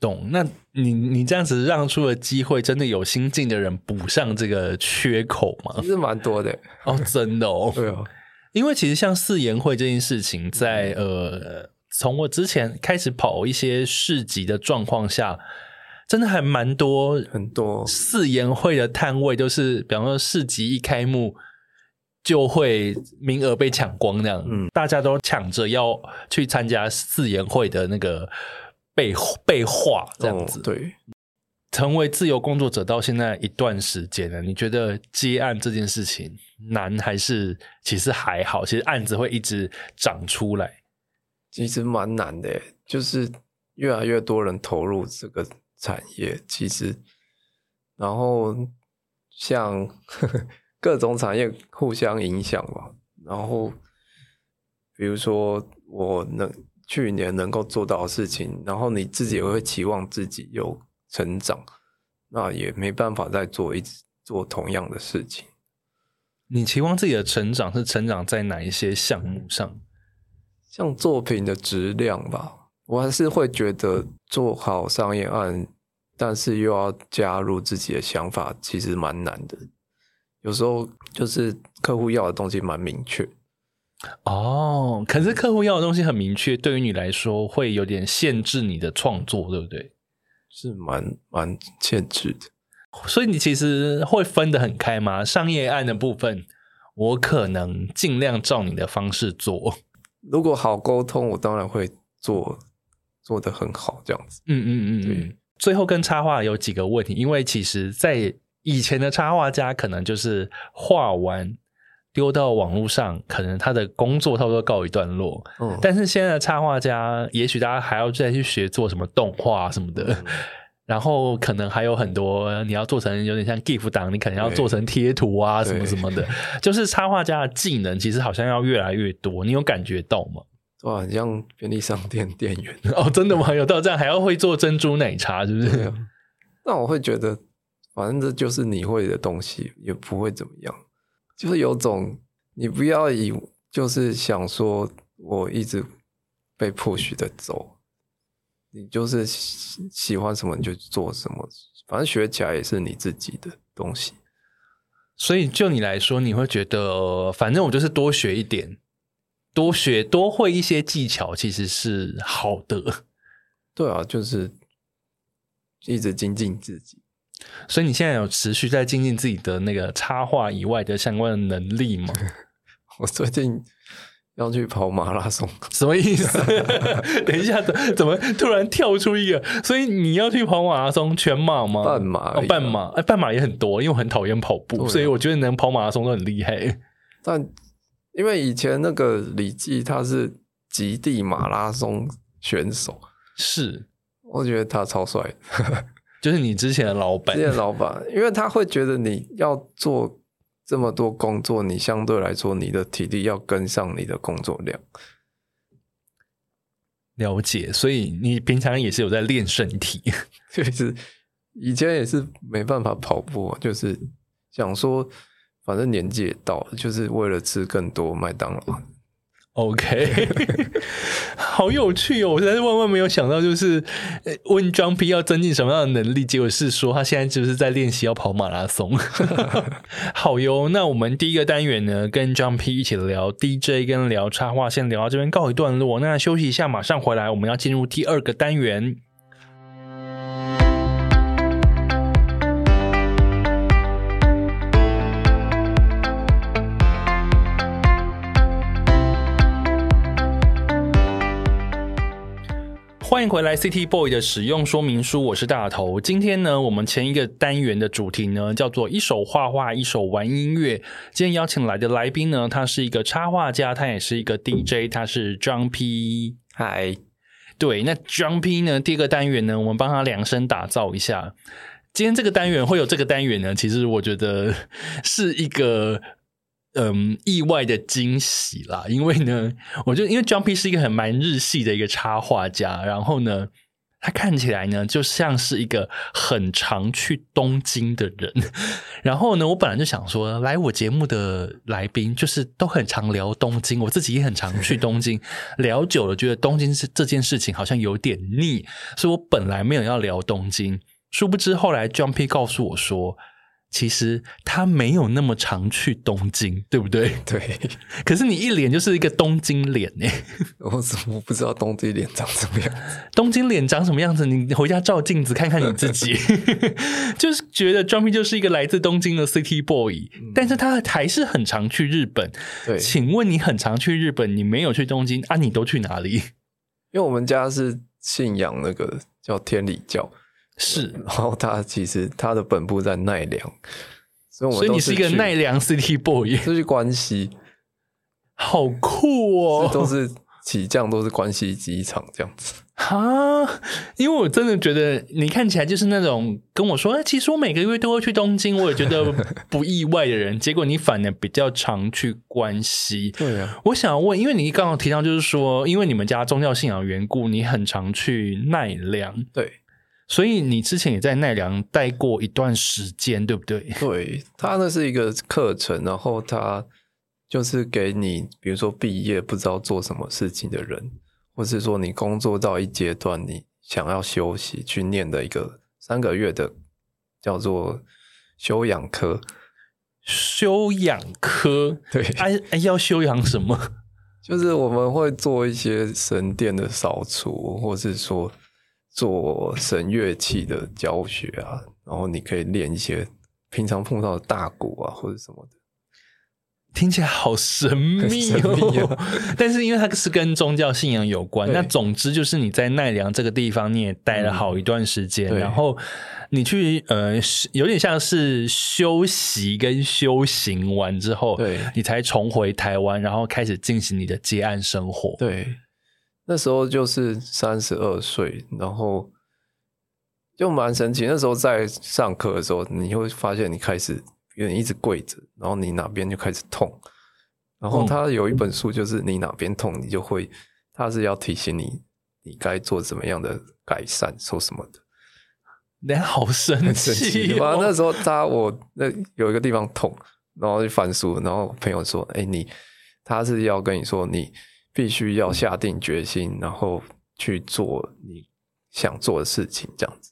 懂。那你你这样子让出了机会，真的有新进的人补上这个缺口吗？其实蛮多的哦，真的哦。对哦，因为其实像四言会这件事情在，在呃，从我之前开始跑一些市集的状况下，真的还蛮多很多四言会的摊位都是，比方说市集一开幕。就会名额被抢光，那样，嗯，大家都抢着要去参加四言会的那个备备画，这样子。哦，对，成为自由工作者到现在一段时间了，你觉得接案这件事情难还是其实还好？其实案子会一直长出来，其实蛮难的，就是越来越多人投入这个产业，其实，然后像。呵呵各种产业互相影响嘛，然后比如说我能去年能够做到的事情，然后你自己也会期望自己有成长，那也没办法再做一直做同样的事情。你期望自己的成长是成长在哪一些项目上？像作品的质量吧，我还是会觉得做好商业案，但是又要加入自己的想法，其实蛮难的。有时候就是客户要的东西蛮明确哦，可是客户要的东西很明确，对于你来说会有点限制你的创作，对不对？是蛮蛮限制的，所以你其实会分得很开吗？商业案的部分，我可能尽量照你的方式做。如果好沟通，我当然会做做得很好，这样子。嗯嗯嗯嗯。对最后跟插画有几个问题，因为其实，在以前的插画家可能就是画完丢到网络上，可能他的工作差不多告一段落。嗯，但是现在的插画家，也许大家还要再去学做什么动画什么的，嗯、然后可能还有很多你要做成有点像 GIF 档，你可能要做成贴图啊什么什么的。就是插画家的技能其实好像要越来越多，你有感觉到吗？哇，很像便利商店店员 哦，真的吗？有到这样还要会做珍珠奶茶，是不是？那我会觉得。反正这就是你会的东西，也不会怎么样。就是有种，你不要以就是想说我一直被 push 的走，你就是喜欢什么你就做什么，反正学起来也是你自己的东西。所以就你来说，你会觉得反正我就是多学一点，多学多会一些技巧，其实是好的。对啊，就是一直精进自己。所以你现在有持续在精进自己的那个插画以外的相关的能力吗？我最近要去跑马拉松，什么意思？等一下，怎么突然跳出一个？所以你要去跑马拉松全马吗？半马、啊哦，半马，哎，半马也很多，因为我很讨厌跑步，啊、所以我觉得能跑马拉松都很厉害。但因为以前那个李记他是极地马拉松选手，是，我觉得他超帅。就是你之前的老板，之前老板，因为他会觉得你要做这么多工作，你相对来说你的体力要跟上你的工作量。了解，所以你平常也是有在练身体，就是以前也是没办法跑步，就是想说，反正年纪也到了，就是为了吃更多麦当劳。OK，好有趣哦！我实在是万万没有想到，就是问 Jump P 要增进什么样的能力，结果是说他现在就是在练习要跑马拉松。好哟，那我们第一个单元呢，跟 Jump P 一起聊 DJ 跟聊插画，先聊到这边告一段落。那休息一下，马上回来，我们要进入第二个单元。欢迎回来，City Boy 的使用说明书，我是大头。今天呢，我们前一个单元的主题呢，叫做一手画画，一手玩音乐。今天邀请来的来宾呢，他是一个插画家，他也是一个 DJ，他是 John P。嗨，对，那 John P 呢，第一个单元呢，我们帮他量身打造一下。今天这个单元会有这个单元呢，其实我觉得是一个。嗯，意外的惊喜啦！因为呢，我觉得因为 John P 是一个很蛮日系的一个插画家，然后呢，他看起来呢，就像是一个很常去东京的人。然后呢，我本来就想说，来我节目的来宾就是都很常聊东京，我自己也很常去东京。聊久了，觉得东京是这件事情好像有点腻，所以我本来没有要聊东京。殊不知后来 Jumpy 告诉我说。其实他没有那么常去东京，对不对？对。可是你一脸就是一个东京脸呢。我怎么不知道东京脸长什么样子？东京脸长什么样子？你回家照镜子看看你自己，就是觉得 Jumpy 就是一个来自东京的 City Boy，嗯。但是他还是很常去日本。对，请问你很常去日本，你没有去东京啊？你都去哪里？因为我们家是信仰那个叫天理教。是，然后他其实他的本部在奈良，所以我们所以你是一个奈良 City Boy，这是关西，好酷哦！都是起降都是关西机场这样子哈，因为我真的觉得你看起来就是那种跟我说，哎其实我每个月都会去东京，我也觉得 不意外的人。结果你反而比较常去关西。对啊，我想要问，因为你刚刚提到就是说，因为你们家宗教信仰缘故，你很常去奈良。对。所以你之前也在奈良待过一段时间，对不对？对，它那是一个课程，然后它就是给你，比如说毕业不知道做什么事情的人，或是说你工作到一阶段，你想要休息去念的一个三个月的叫做修养科。修养科，对，哎哎，要修养什么？就是我们会做一些神殿的扫除，或是说。做神乐器的教学啊，然后你可以练一些平常碰到的大鼓啊，或者什么的，听起来好神秘哦。秘啊、但是因为它是跟宗教信仰有关，那总之就是你在奈良这个地方你也待了好一段时间，嗯、然后你去呃，有点像是休息跟修行完之后，对，你才重回台湾，然后开始进行你的接案生活，对。那时候就是三十二岁，然后就蛮神奇。那时候在上课的时候，你会发现你开始有点一直跪着，然后你哪边就开始痛。然后他有一本书，就是你哪边痛，你就会，他是要提醒你，你该做怎么样的改善，说什么的。那好神奇吧？那时候他我那有一个地方痛，然后就翻书，然后朋友说：“哎，你他是要跟你说你。”必须要下定决心，然后去做你想做的事情，这样子。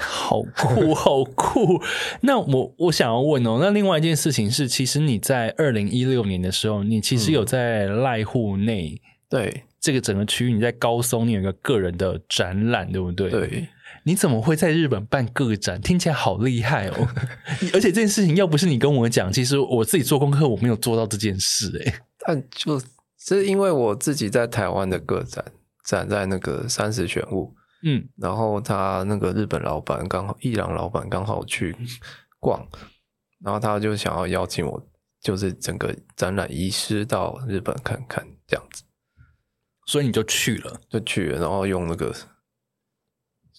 好酷，好酷！那我我想要问哦，那另外一件事情是，其实你在二零一六年的时候，你其实有在濑户内、嗯、对这个整个区域，你在高松，你有一个个人的展览，对不对？对。你怎么会在日本办个展？听起来好厉害哦！而且这件事情要不是你跟我讲，其实我自己做功课，我没有做到这件事诶。但就。是因为我自己在台湾的个展展在那个三十选物，嗯，然后他那个日本老板刚好伊朗老板刚好去逛，然后他就想要邀请我，就是整个展览移师到日本看看这样子，所以你就去了，就去了，然后用那个。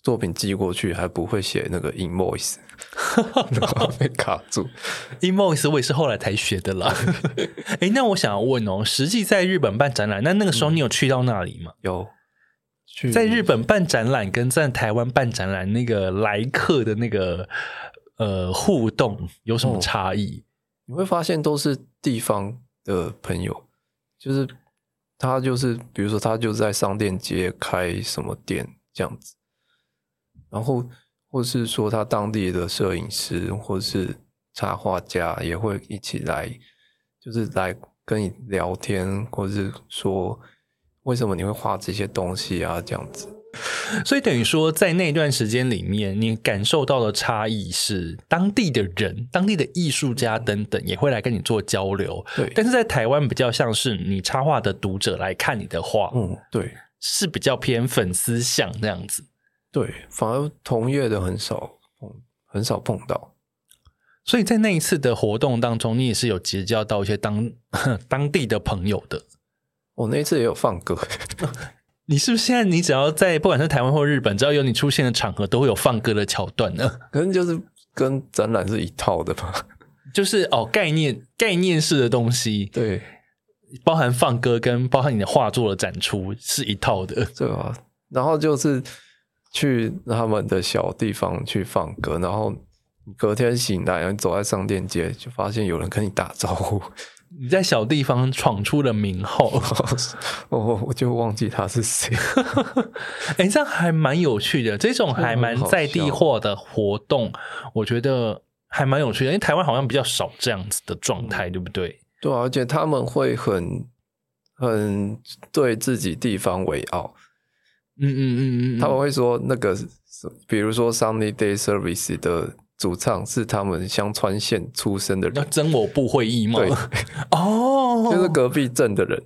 作品寄过去还不会写那个 invoice，然后被卡住。invoice 我也是后来才学的啦。哎，那我想要问哦，实际在日本办展览，那那个时候你有去到那里吗？嗯、有。去在日本办展览跟在台湾办展览那个来客的那个呃互动有什么差异？哦，你会发现都是地方的朋友，就是他就是比如说他就在商店街开什么店这样子。然后，或是说他当地的摄影师或是插画家也会一起来，就是来跟你聊天，或是说为什么你会画这些东西啊，这样子。所以等于说，在那段时间里面，你感受到的差异是，当地的人、当地的艺术家等等也会来跟你做交流。对，但是在台湾比较像是你插画的读者来看你的画，嗯，对，是比较偏粉丝向这样子。对，反而同业的很少碰，很少碰到。所以在那一次的活动当中，你也是有结交到一些当 当地的朋友的。我那一次也有放歌。你是不是现在你只要在不管是台湾或日本，只要有你出现的场合，都会有放歌的桥段呢？可能就是跟展览是一套的吧。就是哦，概念概念式的东西，对，包含放歌跟包含你的画作的展出是一套的，对啊。然后就是。去他们的小地方去放歌，然后隔天醒来，然后走在商店街，就发现有人跟你打招呼。你在小地方闯出了名号，我我就忘记他是谁。哎、欸，这样还蛮有趣的，这种还蛮在地化的活动，我觉得还蛮有趣的。因为台湾好像比较少这样子的状态，对不对？对啊，而且他们会很很对自己地方为傲。嗯嗯嗯嗯，他们会说那个，比如说 Sunny Day Service 的。主唱是他们香川县出生的人，要真我不会意吗？对，哦，就是隔壁镇的人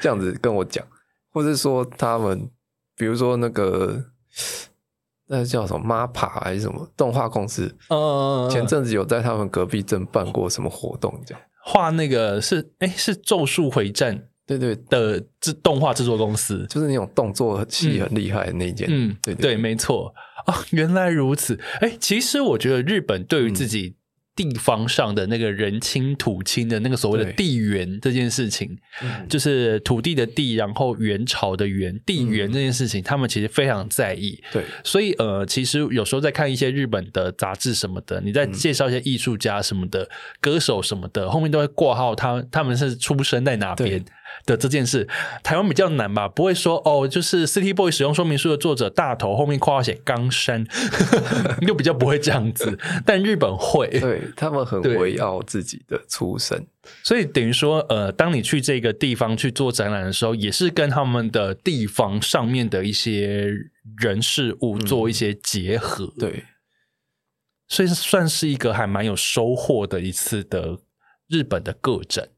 这样子跟我讲，或是说他们，比如说那个那叫什么 MAPPA 还是什么动画公司，嗯，前阵子有在他们隔壁镇办过什么活动，这样。画那个是哎是咒术回战，对对。的制动画制作公司，就是那种动作戏很厉害的那间，嗯，对对，对没错。哦，原来如此。哎，其实我觉得日本对于自己地方上的那个人亲土亲的那个所谓的地缘这件事情，就是土地的地，然后元朝的元，地缘这件事情，他们其实非常在意。对，所以呃，其实有时候在看一些日本的杂志什么的，你在介绍一些艺术家什么的、歌手什么的，后面都会挂号他他们是出生在哪边。的这件事，台湾比较难吧？不会说哦，就是 City Boy 使用说明书的作者大头后面括号写冈山，又比较不会这样子。但日本会，对他们很围绕自己的出身，所以等于说，呃，当你去这个地方去做展览的时候，也是跟他们的地方上面的一些人事物做一些结合。嗯、对，所以算是一个还蛮有收获的一次的日本的个展。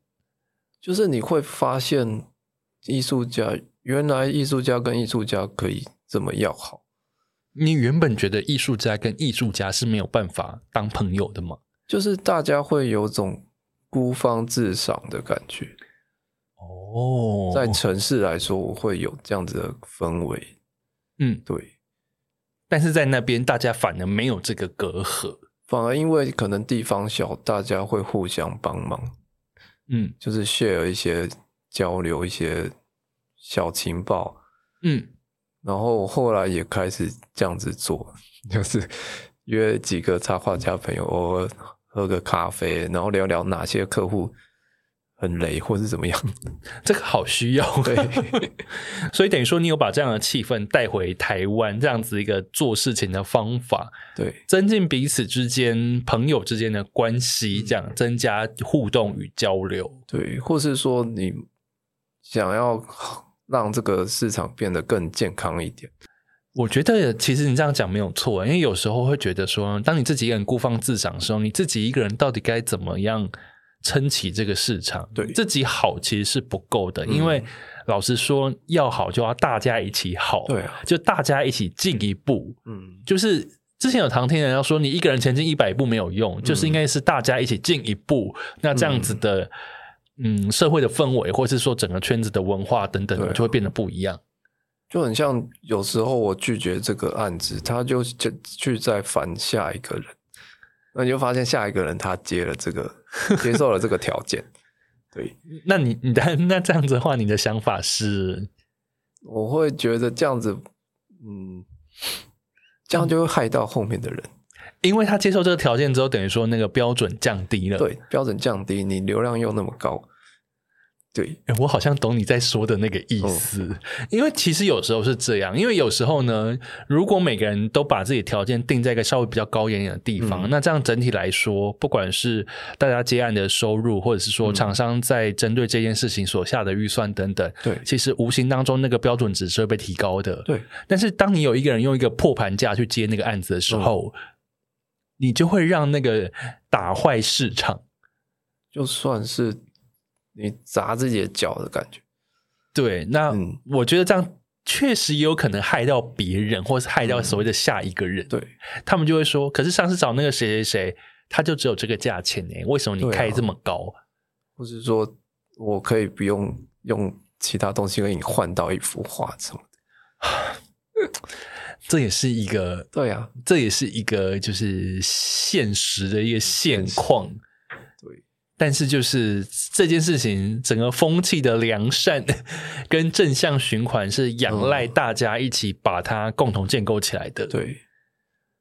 就是你会发现，艺术家原来艺术家跟艺术家可以这么要好。你原本觉得艺术家跟艺术家是没有办法当朋友的吗？就是大家会有种孤芳自赏的感觉。哦，在城市来说，我会有这样子的氛围。嗯，对。但是在那边，大家反而没有这个隔阂，反而因为可能地方小，大家会互相帮忙。嗯，就是 share 一些交流一些小情报，嗯，然后后来也开始这样子做，就是约几个插画家朋友，偶尔喝个咖啡，然后聊聊哪些客户。很雷，或是怎么样？这个好需要，对。所以等于说，你有把这样的气氛带回台湾，这样子一个做事情的方法，对，增进彼此之间朋友之间的关系，这样增加互动与交流，对，或是说你想要让这个市场变得更健康一点，我觉得其实你这样讲没有错，因为有时候会觉得说，当你自己一个人孤芳自赏的时候，你自己一个人到底该怎么样？撑起这个市场，对。自己好其实是不够的，嗯、因为老实说，要好就要大家一起好，对啊，就大家一起进一步，嗯，就是之前有常听人要说，你一个人前进一百步没有用，嗯、就是应该是大家一起进一步，那这样子的，嗯，嗯，社会的氛围，或是说整个圈子的文化等等，就会变得不一样，就很像有时候我拒绝这个案子，他就就去再烦下一个人。那你就发现下一个人他接了这个，接受了这个条件，对。那你你的 那这样子的话，你的想法是？我会觉得这样子，嗯，这样就会害到后面的人，因为他接受这个条件之后，等于说那个标准降低了，对，标准降低，你流量又那么高。对，我好像懂你在说的那个意思，哦，因为其实有时候是这样，因为有时候呢，如果每个人都把自己条件定在一个稍微比较高一点的地方，嗯，那这样整体来说，不管是大家接案的收入，或者是说厂商在针对这件事情所下的预算等等，对，其实无形当中那个标准值是会被提高的。对，但是当你有一个人用一个破盘价去接那个案子的时候，嗯，你就会让那个打坏市场，就算是。你砸自己的脚的感觉，对，那我觉得这样确实也有可能害到别人，或是害到所谓的下一个人。嗯、对，他们就会说：“可是上次找那个谁谁谁，他就只有这个价钱呢？为什么你开这么高？”啊、或是说我可以不用用其他东西给你换到一幅画什么的？这也是一个对啊，这也是一个就是现实的一个现况。但是就是这件事情，整个风气的良善 跟正向循环是仰赖大家一起把它共同建构起来的。对，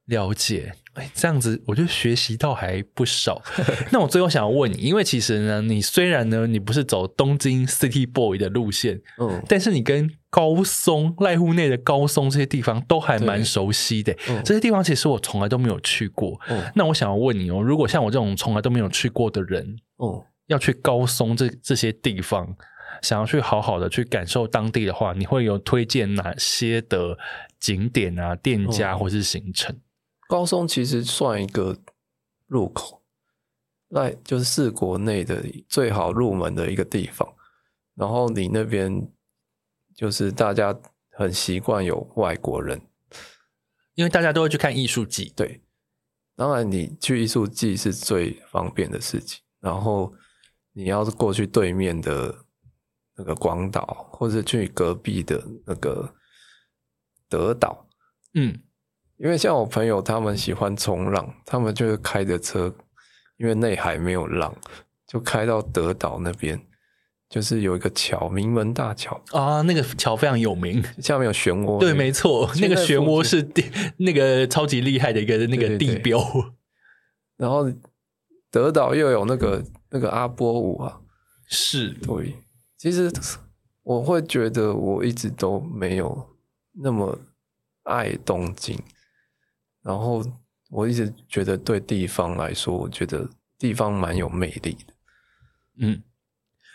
了解。哎，这样子我就学习到还不少。那我最后想要问你，因为其实呢，你虽然呢，你不是走东京 City Boy 的路线，嗯，但是你跟高松、濑户内的高松这些地方都还蛮熟悉的。嗯，这些地方其实我从来都没有去过。嗯，那我想要问你哦，如果像我这种从来都没有去过的人，嗯，要去高松这这些地方，想要去好好的去感受当地的话，你会有推荐哪些的景点啊、店家或是行程？高松其实算一个入口，那就是四国内的最好入门的一个地方。然后你那边就是大家很习惯有外国人，因为大家都会去看艺术季。对，当然你去艺术季是最方便的事情。然后你要是过去对面的那个广岛，或者去隔壁的那个德岛，嗯。因为像我朋友，他们喜欢冲浪，他们就是开着车，因为内海没有浪，就开到德岛那边，就是有一个桥，名门大桥啊，那个桥非常有名，下面有漩涡，对，没错，那个漩涡是地那个超级厉害的一个那个地标。然后德岛又有那个那个阿波舞啊，是对，其实我会觉得我一直都没有那么爱东京。然后我一直觉得，对地方来说，我觉得地方蛮有魅力的。嗯，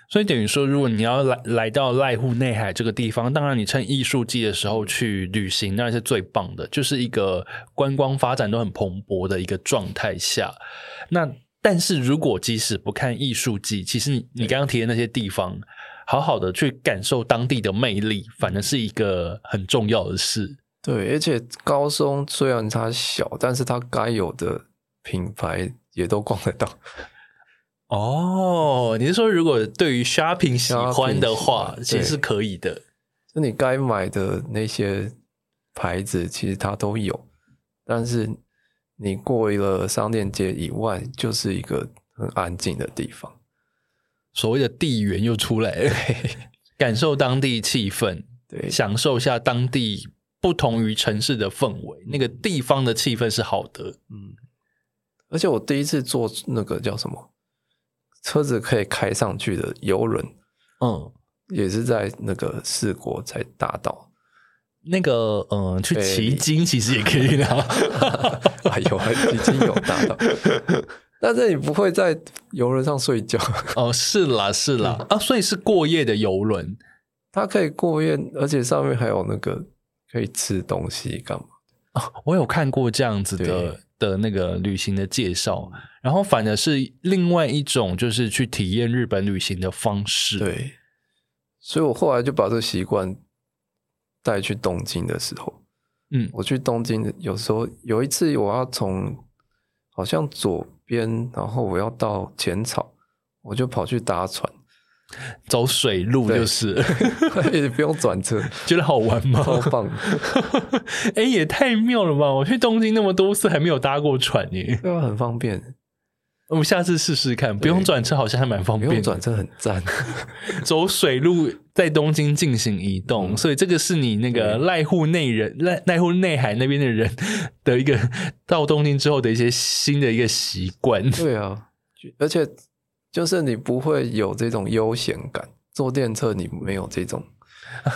所以等于说，如果你要来来到濑户内海这个地方，当然你趁艺术季的时候去旅行，那是最棒的，就是一个观光发展都很蓬勃的一个状态下。那但是如果即使不看艺术季，其实你你刚刚提的那些地方，好好的去感受当地的魅力，反而是一个很重要的事。对，而且高松虽然它小，但是它该有的品牌也都逛得到。哦，你是说如果对于 shopping 喜欢的话，其实是可以的。就你该买的那些牌子，其实它都有。但是你过了商店街以外，就是一个很安静的地方。所谓的地缘又出来了，感受当地气氛，对，享受一下当地。不同于城市的氛围，那个地方的气氛是好的。嗯，而且我第一次坐那个叫什么车子可以开上去的游轮，嗯，也是在那个四国才大到。那个嗯，去骑鲸其实也可以的。哎呦，骑鲸有大到，但是你不会在游轮上睡觉。哦，是啦，是啦，嗯、啊，所以是过夜的游轮，它可以过夜，而且上面还有那个。可以吃东西干嘛？哦，我有看过这样子的的那个旅行的介绍，然后反而是另外一种，就是去体验日本旅行的方式。对，所以我后来就把这个习惯带去东京的时候，嗯，我去东京有时候有一次我要从好像左边，然后我要到浅草，我就跑去搭船。走水路就是，也不用转车，觉得好玩吗？超棒！哎、欸，也太妙了吧！我去东京那么多次，还没有搭过船耶，对啊，很方便。我们下次试试看，不用转车，好像还蛮方便。不用转车很赞，走水路在东京进行移动，嗯、所以这个是你那个濑户内人、濑濑户内海那边的人的一个到东京之后的一些新的一个习惯。对啊，而且。就是你不会有这种悠闲感，坐电车你没有这种。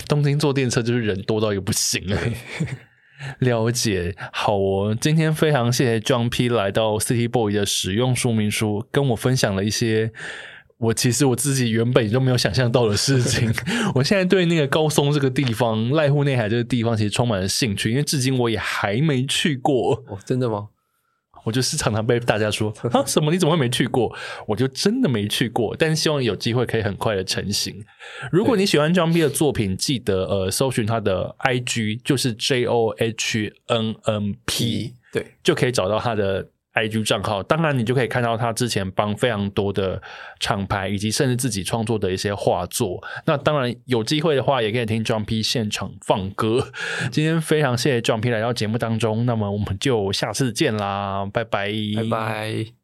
东京坐电车就是人多到一个不行了。了解，好哦。今天非常谢谢 John P 来到 City Boy 的使用说明书，跟我分享了一些我其实我自己原本也都没有想象到的事情。我现在对那个高松这个地方、濑户内海这个地方其实充满了兴趣，因为至今我也还没去过。哦，真的吗？我就是常常被大家说 啊，什么你怎么会没去过？我就真的没去过，但是希望有机会可以很快的成型。如果你喜欢 John P 的作品，记得呃搜寻他的 IG，就是 J O H N N P，对，就可以找到他的。IG 账号，当然你就可以看到他之前帮非常多的厂牌，以及甚至自己创作的一些画作。那当然有机会的话，也可以听 John P 现场放歌。今天非常谢谢 John P 来到节目当中，那么我们就下次见啦，拜拜，拜拜。